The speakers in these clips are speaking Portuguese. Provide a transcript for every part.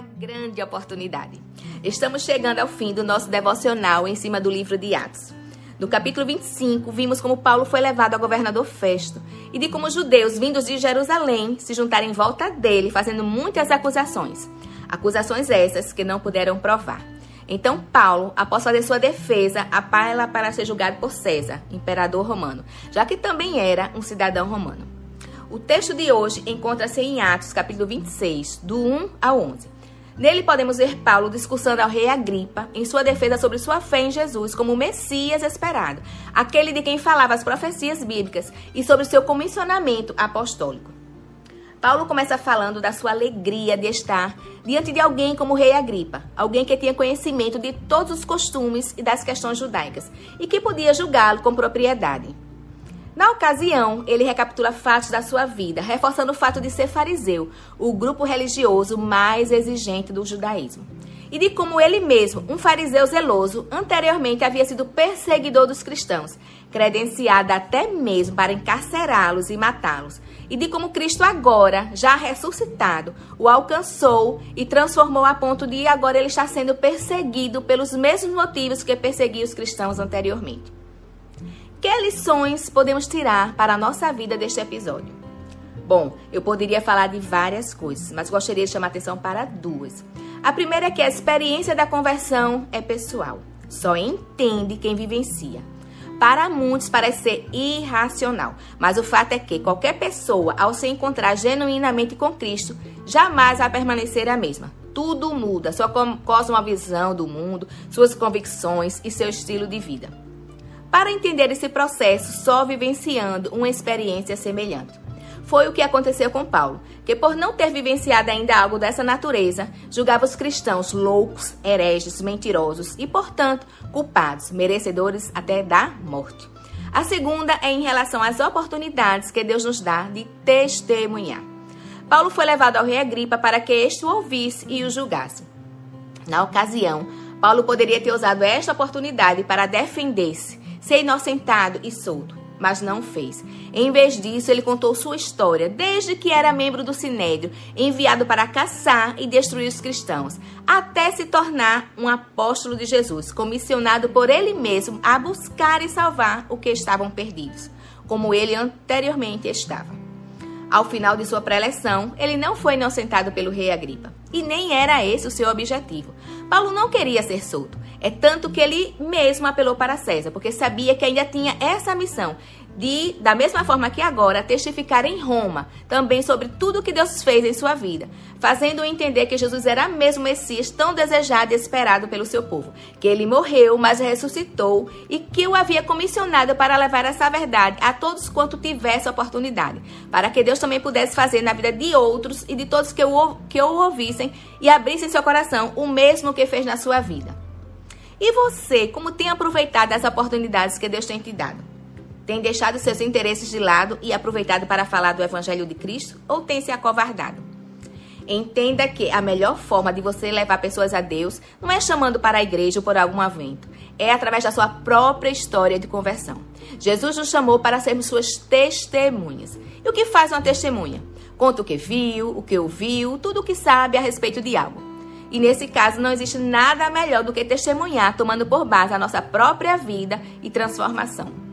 grande oportunidade. Estamos chegando ao fim do nosso devocional em cima do livro de Atos. No capítulo 25, vimos como Paulo foi levado ao governador Festo e de como os judeus vindos de Jerusalém se juntaram em volta dele, fazendo muitas acusações. Acusações essas que não puderam provar. Então, Paulo, após fazer sua defesa, apela para ser julgado por César, imperador romano, já que também era um cidadão romano. O texto de hoje encontra-se em Atos, capítulo 26, do 1 ao 11. Nele podemos ver Paulo discursando ao rei Agripa em sua defesa sobre sua fé em Jesus como o Messias esperado, aquele de quem falava as profecias bíblicas e sobre seu comissionamento apostólico. Paulo começa falando da sua alegria de estar diante de alguém como o rei Agripa, alguém que tinha conhecimento de todos os costumes e das questões judaicas e que podia julgá-lo com propriedade. Na ocasião, ele recapitula fatos da sua vida, reforçando o fato de ser fariseu, o grupo religioso mais exigente do judaísmo. E de como ele mesmo, um fariseu zeloso, anteriormente havia sido perseguidor dos cristãos, credenciado até mesmo para encarcerá-los e matá-los. E de como Cristo agora, já ressuscitado, o alcançou e transformou a ponto de agora ele estar sendo perseguido pelos mesmos motivos que perseguia os cristãos anteriormente. Que lições podemos tirar para a nossa vida deste episódio? Bom, eu poderia falar de várias coisas, mas gostaria de chamar atenção para duas. A primeira é que a experiência da conversão é pessoal, só entende quem vivencia. Para muitos parece ser irracional, mas o fato é que qualquer pessoa, ao se encontrar genuinamente com Cristo, jamais vai permanecer a mesma. Tudo muda, sua cosmovisão do mundo, suas convicções e seu estilo de vida. Para entender esse processo, só vivenciando uma experiência semelhante. Foi o que aconteceu com Paulo, que por não ter vivenciado ainda algo dessa natureza, julgava os cristãos loucos, hereges, mentirosos e, portanto, culpados, merecedores até da morte. A segunda é em relação às oportunidades que Deus nos dá de testemunhar. Paulo foi levado ao rei Agripa para que este o ouvisse e o julgasse. Na ocasião, Paulo poderia ter usado esta oportunidade para defender-se ser inocentado e solto, mas não fez. Em vez disso, ele contou sua história, desde que era membro do Sinédrio, enviado para caçar e destruir os cristãos, até se tornar um apóstolo de Jesus, comissionado por ele mesmo a buscar e salvar o que estavam perdidos, como ele anteriormente estava. Ao final de sua preleção, ele não foi inocentado pelo rei Agripa. E nem era esse o seu objetivo. Paulo não queria ser solto. É tanto que ele mesmo apelou para César, porque sabia que ainda tinha essa missão de, da mesma forma que agora, testificar em Roma também sobre tudo que Deus fez em sua vida, fazendo-o entender que Jesus era mesmo Messias tão desejado e esperado pelo seu povo, que ele morreu, mas ressuscitou e que o havia comissionado para levar essa verdade a todos quanto tivesse oportunidade, para que Deus também pudesse fazer na vida de outros e de todos que o, que o ouvissem e abrissem seu coração o mesmo que fez na sua vida. E você, como tem aproveitado as oportunidades que Deus tem te dado? Tem deixado seus interesses de lado e aproveitado para falar do Evangelho de Cristo ou tem se acovardado? Entenda que a melhor forma de você levar pessoas a Deus não é chamando para a igreja ou por algum evento, é através da sua própria história de conversão. Jesus nos chamou para sermos suas testemunhas. E o que faz uma testemunha? Conta o que viu, o que ouviu, tudo o que sabe a respeito de algo. E nesse caso não existe nada melhor do que testemunhar, tomando por base a nossa própria vida e transformação.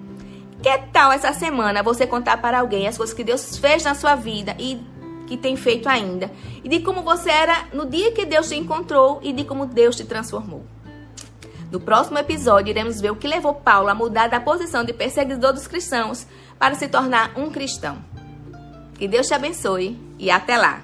Que tal essa semana você contar para alguém as coisas que Deus fez na sua vida e que tem feito ainda? E de como você era no dia que Deus te encontrou e de como Deus te transformou? No próximo episódio, iremos ver o que levou Paulo a mudar da posição de perseguidor dos cristãos para se tornar um cristão. Que Deus te abençoe e até lá!